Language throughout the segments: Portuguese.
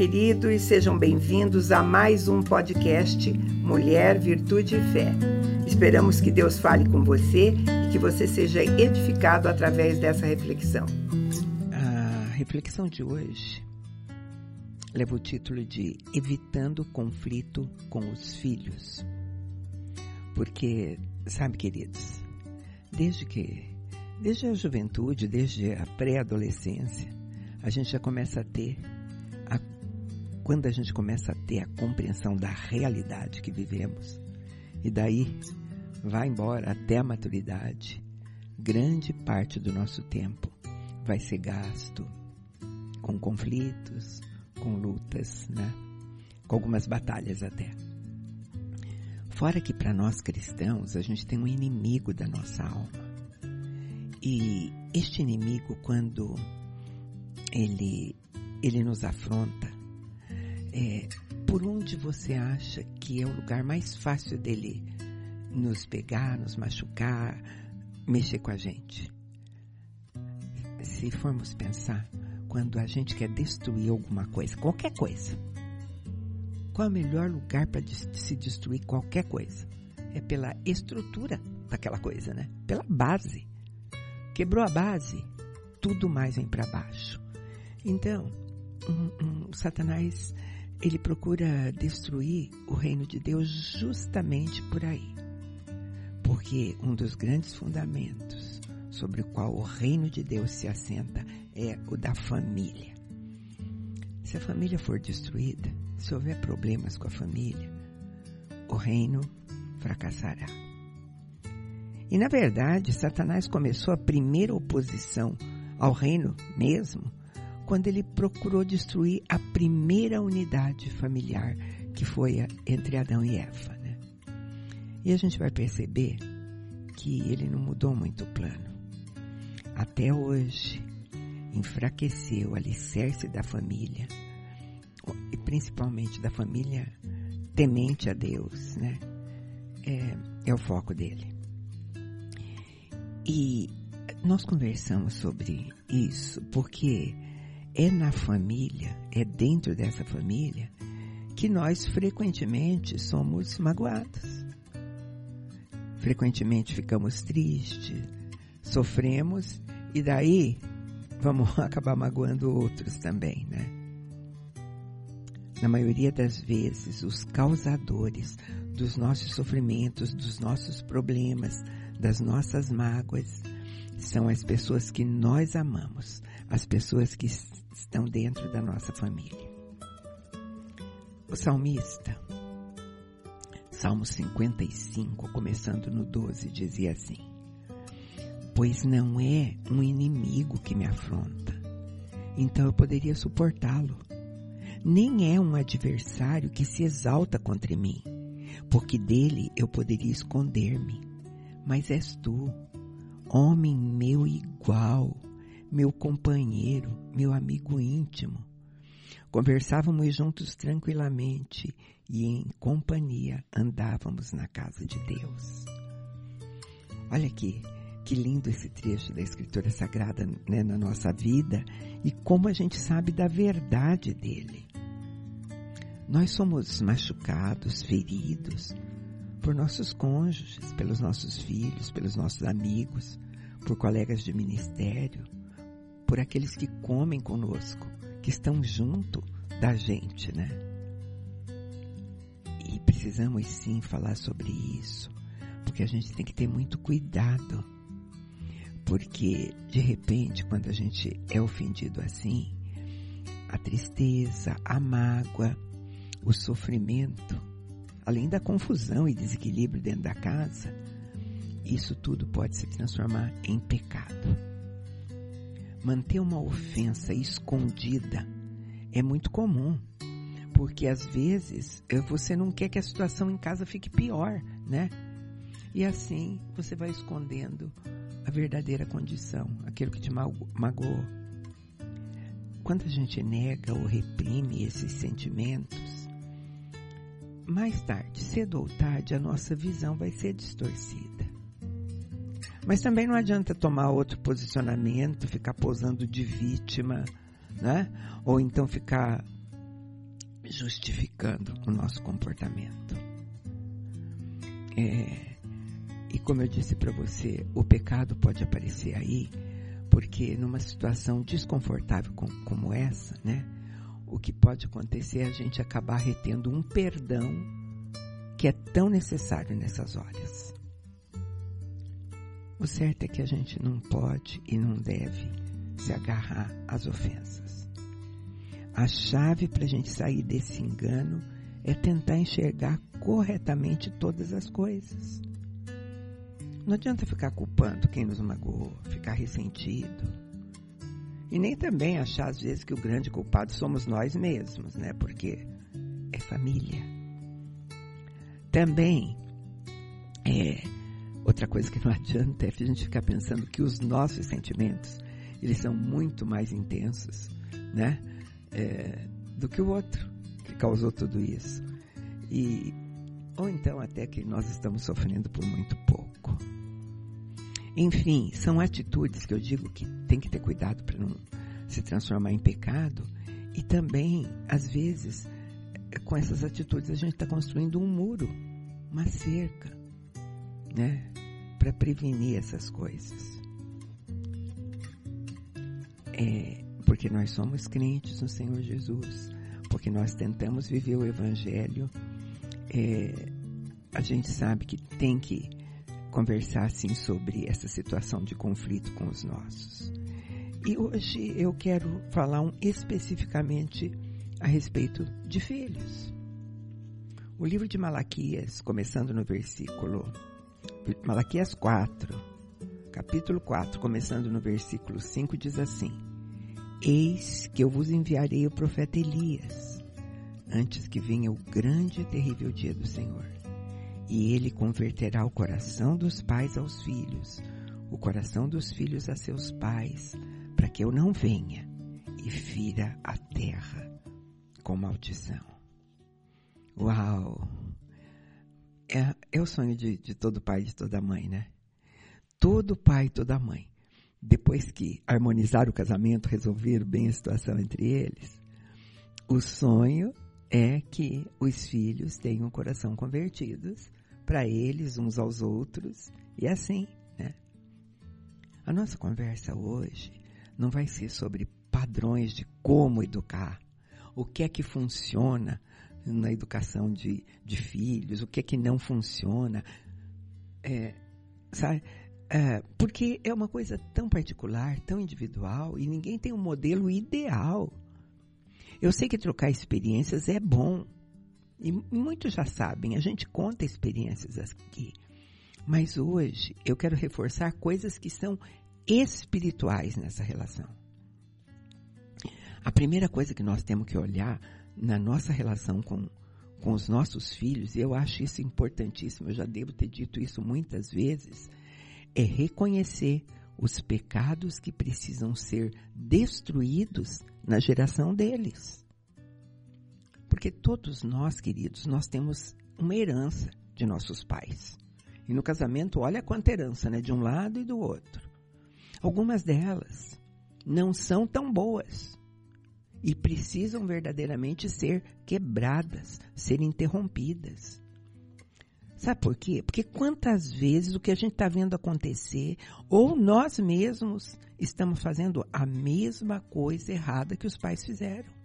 Queridos, sejam bem-vindos a mais um podcast Mulher, Virtude e Fé. Esperamos que Deus fale com você e que você seja edificado através dessa reflexão. A reflexão de hoje leva o título de Evitando conflito com os filhos. Porque, sabe, queridos, desde que, desde a juventude, desde a pré-adolescência, a gente já começa a ter, quando a gente começa a ter a compreensão da realidade que vivemos, e daí vai embora até a maturidade, grande parte do nosso tempo vai ser gasto com conflitos, com lutas, né? Com algumas batalhas até. Fora que para nós cristãos a gente tem um inimigo da nossa alma. E este inimigo, quando ele, ele nos afronta, é, por onde você acha que é o lugar mais fácil dele nos pegar, nos machucar, mexer com a gente? Se formos pensar, quando a gente quer destruir alguma coisa, qualquer coisa, qual é o melhor lugar para se destruir qualquer coisa? É pela estrutura daquela coisa, né? Pela base. Quebrou a base, tudo mais vem para baixo. Então, um, um, Satanás ele procura destruir o reino de Deus justamente por aí. Porque um dos grandes fundamentos sobre o qual o reino de Deus se assenta é o da família. Se a família for destruída, se houver problemas com a família, o reino fracassará. E na verdade, Satanás começou a primeira oposição ao reino mesmo quando ele procurou destruir a primeira unidade familiar que foi a, entre Adão e Eva. Né? E a gente vai perceber que ele não mudou muito o plano. Até hoje, enfraqueceu o alicerce da família e principalmente da família temente a Deus, né? É, é o foco dele. E nós conversamos sobre isso porque é na família, é dentro dessa família que nós frequentemente somos magoados. Frequentemente ficamos tristes, sofremos e daí vamos acabar magoando outros também, né? na maioria das vezes, os causadores dos nossos sofrimentos, dos nossos problemas, das nossas mágoas, são as pessoas que nós amamos, as pessoas que estão dentro da nossa família. O salmista, Salmo 55, começando no 12, dizia assim: Pois não é um inimigo que me afronta, então eu poderia suportá-lo nem é um adversário que se exalta contra mim, porque dele eu poderia esconder-me. Mas és tu, homem meu igual, meu companheiro, meu amigo íntimo. Conversávamos juntos tranquilamente e em companhia andávamos na casa de Deus. Olha aqui, que lindo esse trecho da Escritura Sagrada né, na nossa vida e como a gente sabe da verdade dele. Nós somos machucados, feridos por nossos cônjuges, pelos nossos filhos, pelos nossos amigos, por colegas de ministério, por aqueles que comem conosco, que estão junto da gente, né? E precisamos sim falar sobre isso, porque a gente tem que ter muito cuidado. Porque de repente, quando a gente é ofendido assim, a tristeza, a mágoa, o sofrimento, além da confusão e desequilíbrio dentro da casa, isso tudo pode se transformar em pecado. Manter uma ofensa escondida é muito comum, porque às vezes eh, você não quer que a situação em casa fique pior, né? E assim você vai escondendo a verdadeira condição, aquilo que te magoou. Quando a gente nega ou reprime esses sentimentos, mais tarde, cedo ou tarde, a nossa visão vai ser distorcida. Mas também não adianta tomar outro posicionamento, ficar posando de vítima, né? Ou então ficar justificando o nosso comportamento. É, e como eu disse para você, o pecado pode aparecer aí, porque numa situação desconfortável com, como essa, né? O que pode acontecer é a gente acabar retendo um perdão que é tão necessário nessas horas. O certo é que a gente não pode e não deve se agarrar às ofensas. A chave para a gente sair desse engano é tentar enxergar corretamente todas as coisas. Não adianta ficar culpando quem nos magoou, ficar ressentido. E nem também achar às vezes que o grande culpado somos nós mesmos, né? Porque é família. Também é outra coisa que não adianta é a gente ficar pensando que os nossos sentimentos eles são muito mais intensos, né? É, do que o outro que causou tudo isso. E ou então até que nós estamos sofrendo por muito pouco. Enfim, são atitudes que eu digo que tem que ter cuidado para não se transformar em pecado. E também, às vezes, com essas atitudes a gente está construindo um muro, uma cerca, né? Para prevenir essas coisas. É, porque nós somos crentes no Senhor Jesus, porque nós tentamos viver o Evangelho é, a gente sabe que tem que conversar assim sobre essa situação de conflito com os nossos. E hoje eu quero falar um, especificamente a respeito de filhos. O livro de Malaquias, começando no versículo Malaquias 4, capítulo 4, começando no versículo 5, diz assim: Eis que eu vos enviarei o profeta Elias antes que venha o grande e terrível dia do Senhor. E ele converterá o coração dos pais aos filhos, o coração dos filhos a seus pais, para que eu não venha e fira a terra com maldição. Uau! É, é o sonho de, de todo pai e de toda mãe, né? Todo pai e toda mãe, depois que harmonizaram o casamento, resolveram bem a situação entre eles, o sonho é que os filhos tenham coração convertidos para eles, uns aos outros, e assim, né? A nossa conversa hoje não vai ser sobre padrões de como educar, o que é que funciona na educação de, de filhos, o que é que não funciona, é, sabe? É, porque é uma coisa tão particular, tão individual, e ninguém tem um modelo ideal eu sei que trocar experiências é bom. E muitos já sabem, a gente conta experiências aqui. Mas hoje eu quero reforçar coisas que são espirituais nessa relação. A primeira coisa que nós temos que olhar na nossa relação com, com os nossos filhos, e eu acho isso importantíssimo, eu já devo ter dito isso muitas vezes, é reconhecer os pecados que precisam ser destruídos na geração deles. Porque todos nós, queridos, nós temos uma herança de nossos pais. E no casamento, olha quanta herança, né? De um lado e do outro. Algumas delas não são tão boas e precisam verdadeiramente ser quebradas, ser interrompidas. Sabe por quê? Porque quantas vezes o que a gente está vendo acontecer, ou nós mesmos estamos fazendo a mesma coisa errada que os pais fizeram.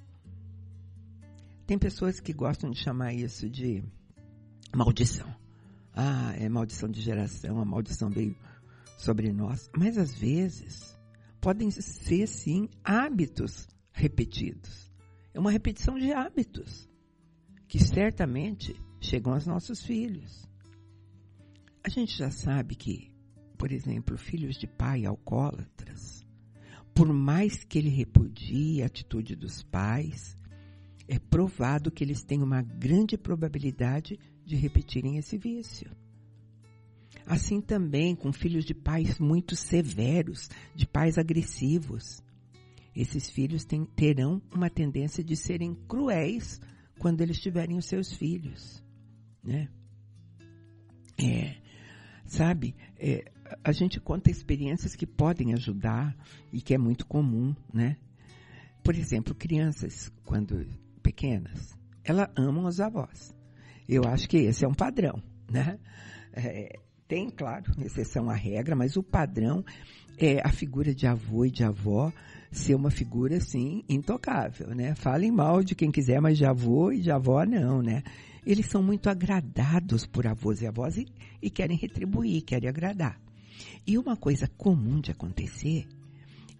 Tem pessoas que gostam de chamar isso de maldição. Ah, é maldição de geração, a maldição veio sobre nós. Mas às vezes podem ser sim hábitos repetidos. É uma repetição de hábitos que certamente chegam aos nossos filhos. A gente já sabe que, por exemplo, filhos de pai alcoólatras, por mais que ele repudie a atitude dos pais, é provado que eles têm uma grande probabilidade de repetirem esse vício. Assim também com filhos de pais muito severos, de pais agressivos. Esses filhos tem, terão uma tendência de serem cruéis quando eles tiverem os seus filhos né? É, sabe, é, a gente conta experiências que podem ajudar e que é muito comum, né? Por exemplo, crianças, quando pequenas, elas amam os avós. Eu acho que esse é um padrão, né? É, tem, claro, exceção à regra, mas o padrão é a figura de avô e de avó ser uma figura, assim, intocável, né? Falem mal de quem quiser, mas de avô e de avó não, né? Eles são muito agradados por avós e avós e, e querem retribuir, querem agradar. E uma coisa comum de acontecer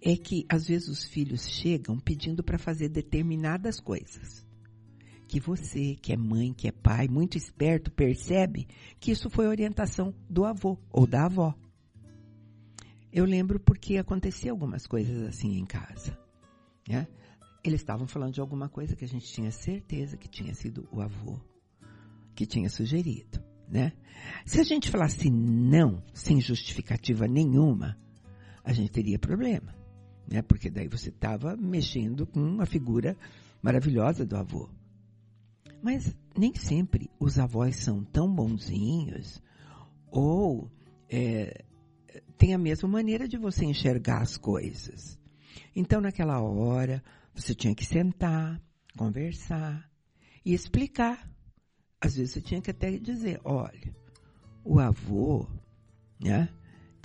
é que, às vezes, os filhos chegam pedindo para fazer determinadas coisas. Que você, que é mãe, que é pai, muito esperto, percebe que isso foi orientação do avô ou da avó. Eu lembro porque acontecia algumas coisas assim em casa. Né? Eles estavam falando de alguma coisa que a gente tinha certeza que tinha sido o avô que tinha sugerido. Né? Se a gente falasse não, sem justificativa nenhuma, a gente teria problema. Né? Porque daí você estava mexendo com uma figura maravilhosa do avô. Mas nem sempre os avós são tão bonzinhos ou é, tem a mesma maneira de você enxergar as coisas. Então, naquela hora, você tinha que sentar, conversar e explicar. Às vezes você tinha que até dizer, olha, o avô, né,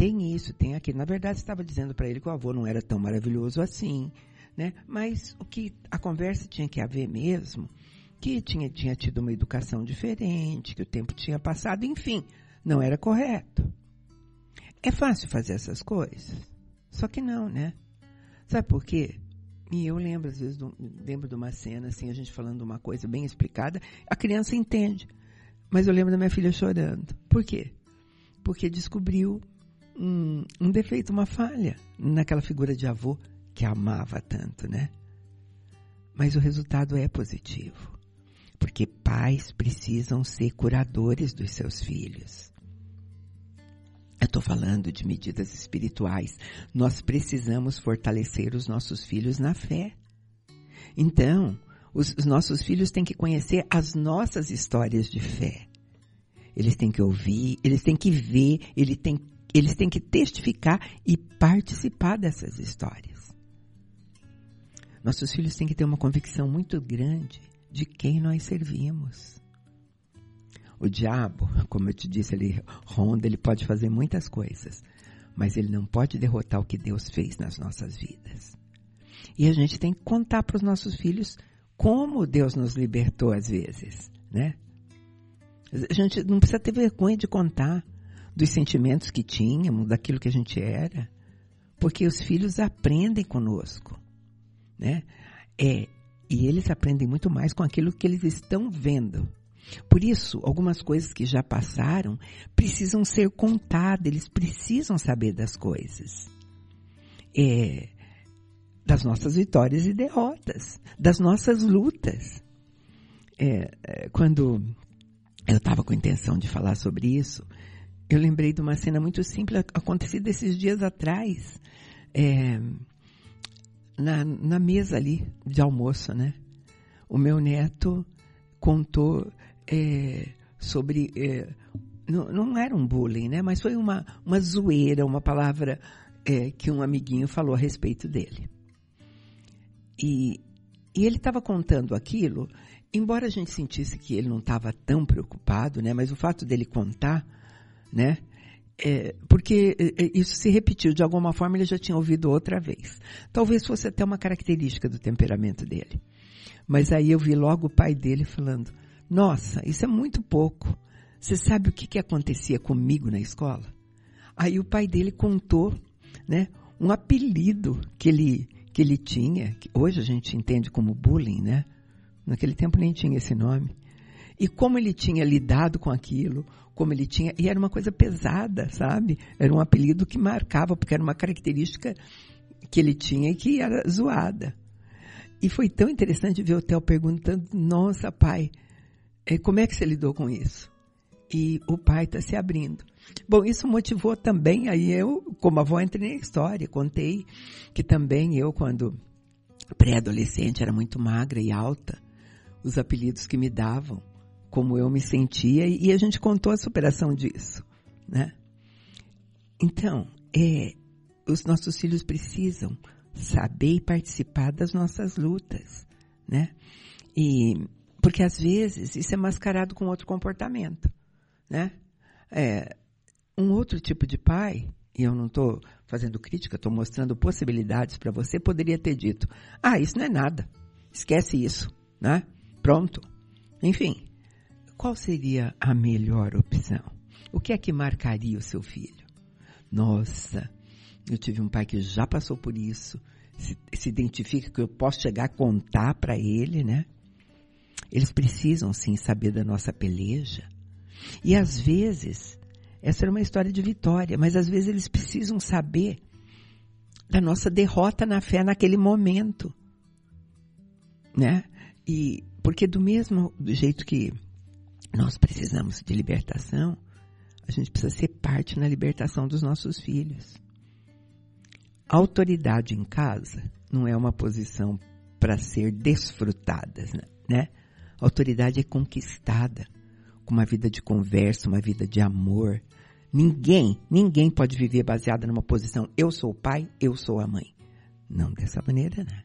tem isso, tem aquilo. Na verdade, estava dizendo para ele que o avô não era tão maravilhoso assim, né? Mas o que a conversa tinha que haver mesmo, que tinha, tinha tido uma educação diferente, que o tempo tinha passado, enfim, não era correto. É fácil fazer essas coisas? Só que não, né? Sabe por quê? E eu lembro, às vezes, do, lembro de uma cena, assim, a gente falando uma coisa bem explicada, a criança entende. Mas eu lembro da minha filha chorando. Por quê? Porque descobriu um, um defeito, uma falha naquela figura de avô que amava tanto, né? Mas o resultado é positivo. Porque pais precisam ser curadores dos seus filhos. Eu estou falando de medidas espirituais. Nós precisamos fortalecer os nossos filhos na fé. Então, os, os, nossos filhos têm que conhecer as nossas histórias de fé. Eles têm que ouvir, eles têm que ver, eles têm, eles têm que testificar e participar dessas histórias. Nossos filhos têm que ter uma convicção muito grande de quem nós servimos. O diabo, como eu te disse, ele ronda, ele pode fazer muitas coisas, mas ele não pode derrotar o que Deus fez nas nossas vidas. E a gente tem que contar para os nossos filhos como Deus nos libertou às vezes, né? A gente não precisa ter vergonha de contar dos sentimentos que tínhamos, daquilo que a gente era, porque os filhos aprendem conosco, né? É, e eles aprendem muito mais com aquilo que eles estão vendo por isso, algumas coisas que já passaram precisam ser contadas, eles precisam saber das coisas. É, das nossas vitórias e derrotas, das nossas lutas. É, é quando eu estava com intenção de falar sobre isso, eu lembrei de uma cena muito simples acontecida esses dias atrás, é, na, na mesa ali de almoço, né? O meu neto contou é, sobre. É, não, não, era um bullying, né? Mas foi uma, uma zoeira, uma palavra é, que um amiguinho falou a respeito dele. E, e ele estava contando aquilo, embora a gente sentisse que ele não estava tão preocupado, né? Mas o fato dele contar, né? É, porque é, é, isso se repetiu, de alguma forma ele já tinha ouvido outra vez. Talvez fosse até uma característica do temperamento dele. Mas aí eu vi logo o pai dele falando: nossa, isso é muito pouco. Você sabe o que, que acontecia comigo na escola? Aí o pai dele contou, né, um apelido que ele, que ele tinha, que hoje a gente entende como bullying, né? Naquele tempo nem tinha esse nome. E como ele tinha lidado com aquilo, como ele tinha. E era uma coisa pesada, sabe? Era um apelido que marcava, porque era uma característica que ele tinha e que era zoada. E foi tão interessante ver o Theo perguntando: Nossa, pai, é, como é que você lidou com isso? E o pai está se abrindo. Bom, isso motivou também, aí eu, como avó, entrei na história, contei que também eu, quando pré-adolescente, era muito magra e alta, os apelidos que me davam, como eu me sentia, e a gente contou a superação disso, né? Então, é, os nossos filhos precisam saber e participar das nossas lutas, né? E porque às vezes isso é mascarado com outro comportamento, né? É, um outro tipo de pai, e eu não estou fazendo crítica, estou mostrando possibilidades para você, poderia ter dito: ah, isso não é nada, esquece isso, né? Pronto. Enfim, qual seria a melhor opção? O que é que marcaria o seu filho? Nossa, eu tive um pai que já passou por isso, se, se identifica que eu posso chegar a contar para ele, né? Eles precisam sim saber da nossa peleja. E às vezes, essa era uma história de vitória, mas às vezes eles precisam saber da nossa derrota na fé naquele momento. Né? E porque do mesmo jeito que nós precisamos de libertação, a gente precisa ser parte na libertação dos nossos filhos. autoridade em casa não é uma posição para ser desfrutada, né? Autoridade é conquistada com uma vida de conversa, uma vida de amor. Ninguém, ninguém pode viver baseada numa posição eu sou o pai, eu sou a mãe. Não dessa maneira, né?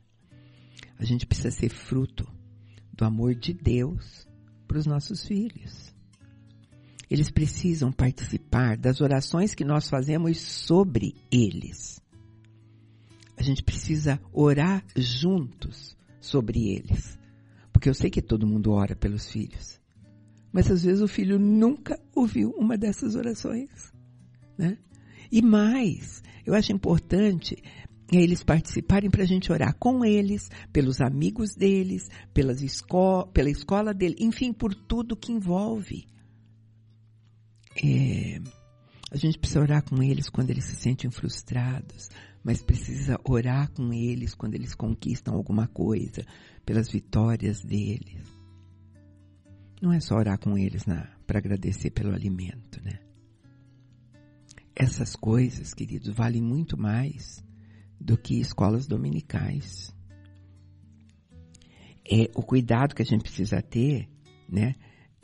A gente precisa ser fruto do amor de Deus para os nossos filhos. Eles precisam participar das orações que nós fazemos sobre eles. A gente precisa orar juntos sobre eles. Porque eu sei que todo mundo ora pelos filhos. Mas às vezes o filho nunca ouviu uma dessas orações. Né? E mais, eu acho importante eles participarem para a gente orar com eles, pelos amigos deles, pelas esco pela escola dele, enfim, por tudo que envolve. É, a gente precisa orar com eles quando eles se sentem frustrados, mas precisa orar com eles quando eles conquistam alguma coisa, pelas vitórias deles. Não é só orar com eles para agradecer pelo alimento, né? Essas coisas, queridos, valem muito mais do que escolas dominicais. É o cuidado que a gente precisa ter, né?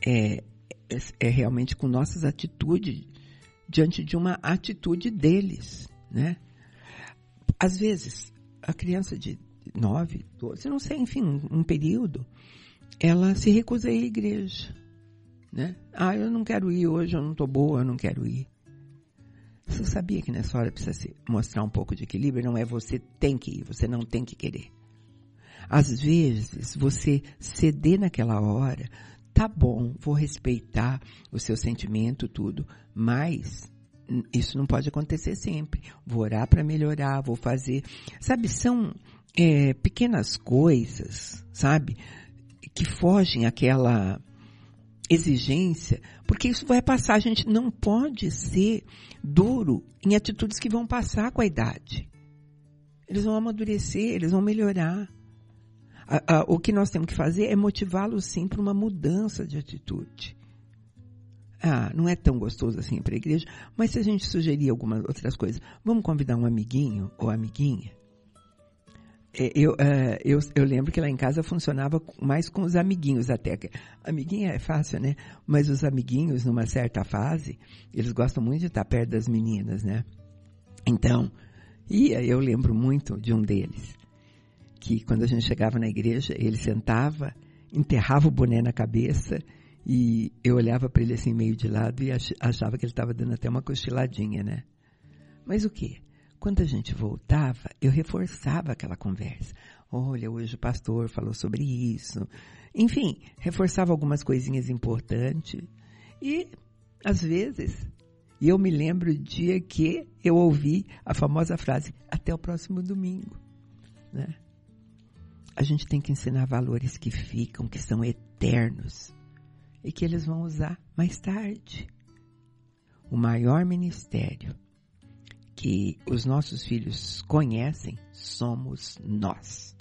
É, é, é realmente com nossas atitudes diante de uma atitude deles, né? Às vezes, a criança de 9, 12, não sei, enfim, um período, ela se recusa a ir à igreja. Né? Ah, eu não quero ir hoje, eu não estou boa, eu não quero ir. Você sabia que nessa hora precisa se mostrar um pouco de equilíbrio? Não é você tem que ir, você não tem que querer. Às vezes, você ceder naquela hora, tá bom, vou respeitar o seu sentimento, tudo, mas isso não pode acontecer sempre. Vou orar para melhorar, vou fazer. Sabe, são é, pequenas coisas, sabe, que fogem àquela exigência, porque isso vai passar. A gente não pode ser duro em atitudes que vão passar com a idade. Eles vão amadurecer, eles vão melhorar. A, a, o que nós temos que fazer é motivá-los sim para uma mudança de atitude. Ah, não é tão gostoso assim para a igreja, mas se a gente sugerir algumas outras coisas, vamos convidar um amiguinho ou amiguinha? É, eu, uh, eu, eu lembro que lá em casa funcionava mais com os amiguinhos até. Amiguinha é fácil, né? Mas os amiguinhos, numa certa fase, eles gostam muito de estar perto das meninas, né? Então, e eu lembro muito de um deles, que quando a gente chegava na igreja, ele sentava, enterrava o boné na cabeça e eu olhava para ele assim meio de lado e achava que ele estava dando até uma cochiladinha, né? Mas o que? Quando a gente voltava, eu reforçava aquela conversa. Olha, hoje o pastor falou sobre isso. Enfim, reforçava algumas coisinhas importantes. E, às vezes, eu me lembro o dia que eu ouvi a famosa frase: até o próximo domingo. Né? A gente tem que ensinar valores que ficam, que são eternos e que eles vão usar mais tarde. O maior ministério que os nossos filhos conhecem somos nós.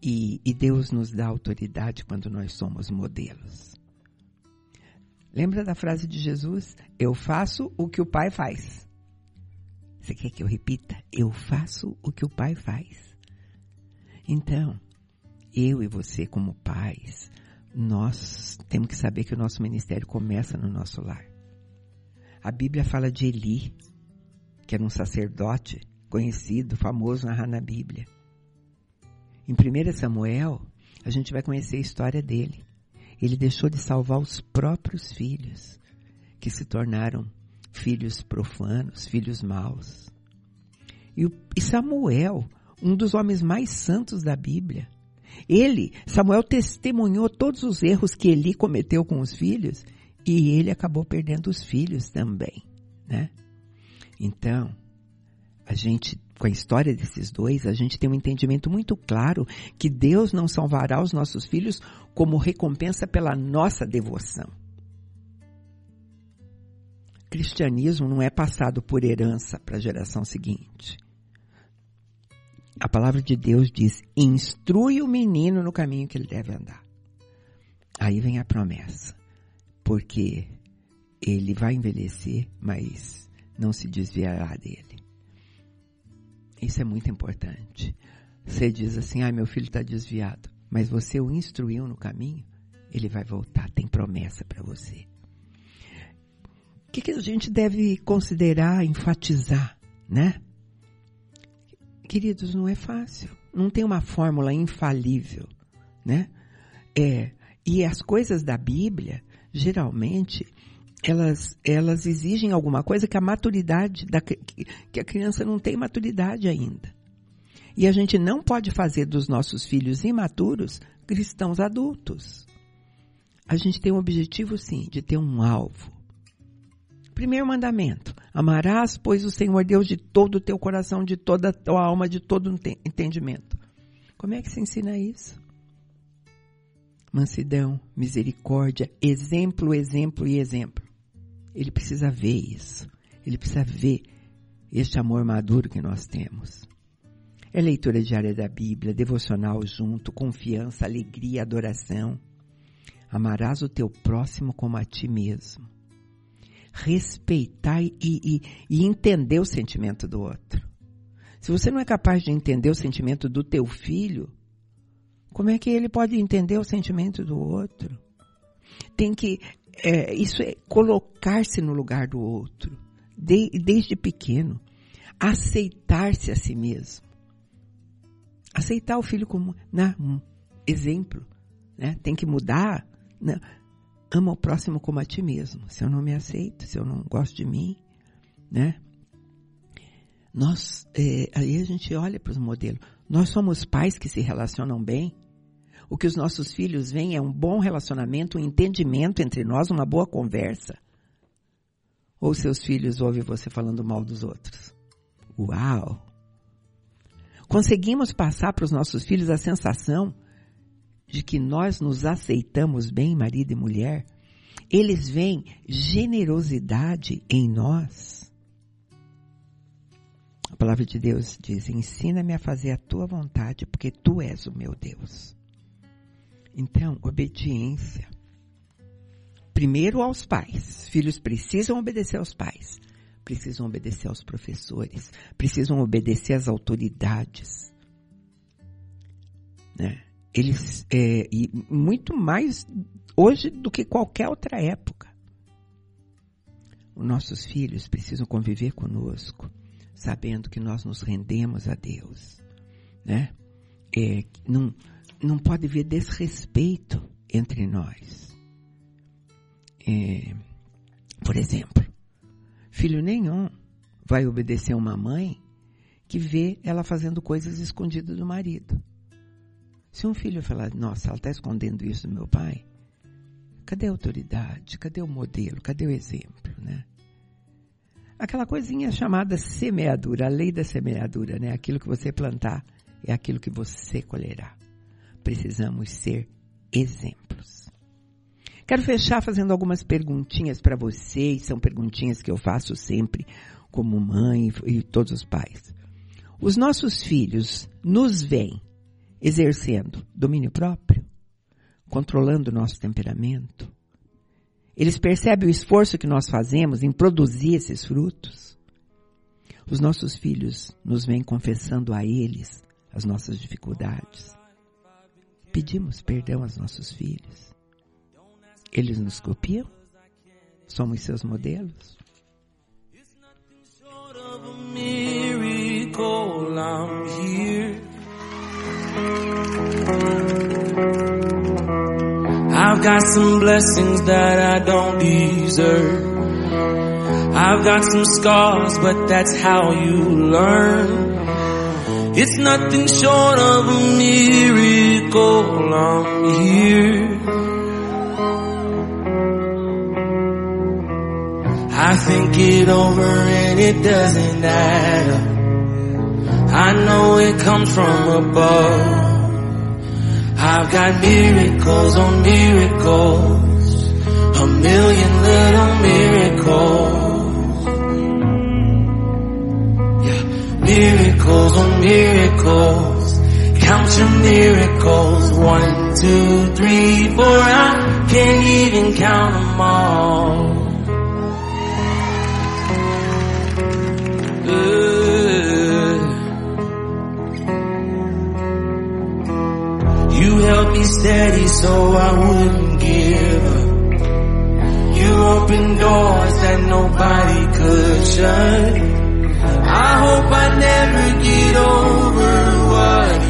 E, e, Deus nos dá autoridade quando nós somos modelos. Lembra da frase de Jesus? Eu faço o que o Pai faz. Você quer que eu repita? Eu faço o que o Pai faz. Então, eu e você, como pais, nós temos que saber que o nosso ministério começa no nosso lar. A Bíblia fala de Eli, que era um sacerdote conhecido, famoso narrar na Bíblia. Em 1 Samuel, a gente vai conhecer a história dele. Ele deixou de salvar os próprios filhos, que se tornaram filhos profanos, filhos maus. E, e Samuel, um dos homens mais santos da Bíblia, ele, Samuel testemunhou todos os erros que Eli cometeu com os filhos e ele acabou perdendo os filhos também, né? Então, a gente, com a história desses dois, a gente tem um entendimento muito claro que Deus não salvará os nossos filhos como recompensa pela nossa devoção. Cristianismo não é passado por herança para a geração seguinte. A palavra de Deus diz: instrui o menino no caminho que ele deve andar. Aí vem a promessa, porque ele vai envelhecer, mas não se desviará dele. Isso é muito importante. Você diz assim: ah, meu filho está desviado, mas você o instruiu no caminho, ele vai voltar, tem promessa para você. O que, que a gente deve considerar, enfatizar, né? Queridos, não é fácil. Não tem uma fórmula infalível, né? É, e as coisas da Bíblia, geralmente, elas, elas exigem alguma coisa que a maturidade, da, que a criança não tem maturidade ainda. E a gente não pode fazer dos nossos filhos imaturos cristãos adultos. A gente tem um objetivo, sim, de ter um alvo. Primeiro mandamento: amarás, pois, o Senhor Deus de todo o teu coração, de toda a tua alma, de todo o entendimento. Como é que se ensina isso? Mansidão, misericórdia, exemplo, exemplo e exemplo. Ele precisa ver isso. Ele precisa ver este amor maduro que nós temos. É leitura diária da Bíblia, devocional junto, confiança, alegria, adoração. Amarás o teu próximo como a ti mesmo. Respeitar e, e, e entender o sentimento do outro. Se você não é capaz de entender o sentimento do teu filho, como é que ele pode entender o sentimento do outro? Tem que é, isso é colocar-se no lugar do outro, de, desde pequeno. Aceitar-se a si mesmo. Aceitar o filho como né, um exemplo. Né? Tem que mudar. Né? Ama o próximo como a ti mesmo. Se eu não me aceito, se eu não gosto de mim, né? Nós, é, aí a gente olha para os modelos. Nós somos pais que se relacionam bem, o que os nossos filhos veem é um bom relacionamento, um entendimento entre nós, uma boa conversa. Ou seus filhos ouvem você falando mal dos outros. Uau! Conseguimos passar para os nossos filhos a sensação de que nós nos aceitamos bem, marido e mulher. Eles veem generosidade em nós. A palavra de Deus diz: Ensina-me a fazer a tua vontade, porque tu és o meu Deus. Então, obediência. Primeiro aos pais. Filhos precisam obedecer aos pais. Precisam obedecer aos professores. Precisam obedecer às autoridades. Né? Eles, é, e muito mais hoje do que qualquer outra época. Os nossos filhos precisam conviver conosco, sabendo que nós nos rendemos a Deus, né? É, não, não pode haver desrespeito entre nós. É, por exemplo, filho nenhum vai obedecer uma mãe que vê ela fazendo coisas escondidas do marido. Se um filho falar, nossa, ela está escondendo isso do meu pai, cadê a autoridade? Cadê o modelo? Cadê o exemplo, né? Aquela coisinha chamada semeadura, a lei da semeadura, né? Aquilo que você plantar é aquilo que você colherá precisamos ser exemplos. Quero fechar fazendo algumas perguntinhas para vocês, são perguntinhas que eu faço sempre como mãe e todos os pais. Os nossos filhos nos veem exercendo domínio próprio, controlando o nosso temperamento. Eles percebem o esforço que nós fazemos em produzir esses frutos. Os nossos filhos nos vêm confessando a eles as nossas dificuldades pedimos perdão aos nossos filhos. Eles nos copiam? Somos seus modelos? I've got some blessings that I don't deserve. I've got some scars, but that's how you learn. It's nothing short of a miracle. I'm here. I think it over and it doesn't add up. I know it comes from above. I've got miracles on miracles, a million little miracles. Miracles on miracles. Count your miracles. One, two, three, four. I can't even count them all. You held me steady so I wouldn't give up. You opened doors that nobody could shut. I hope I never get over what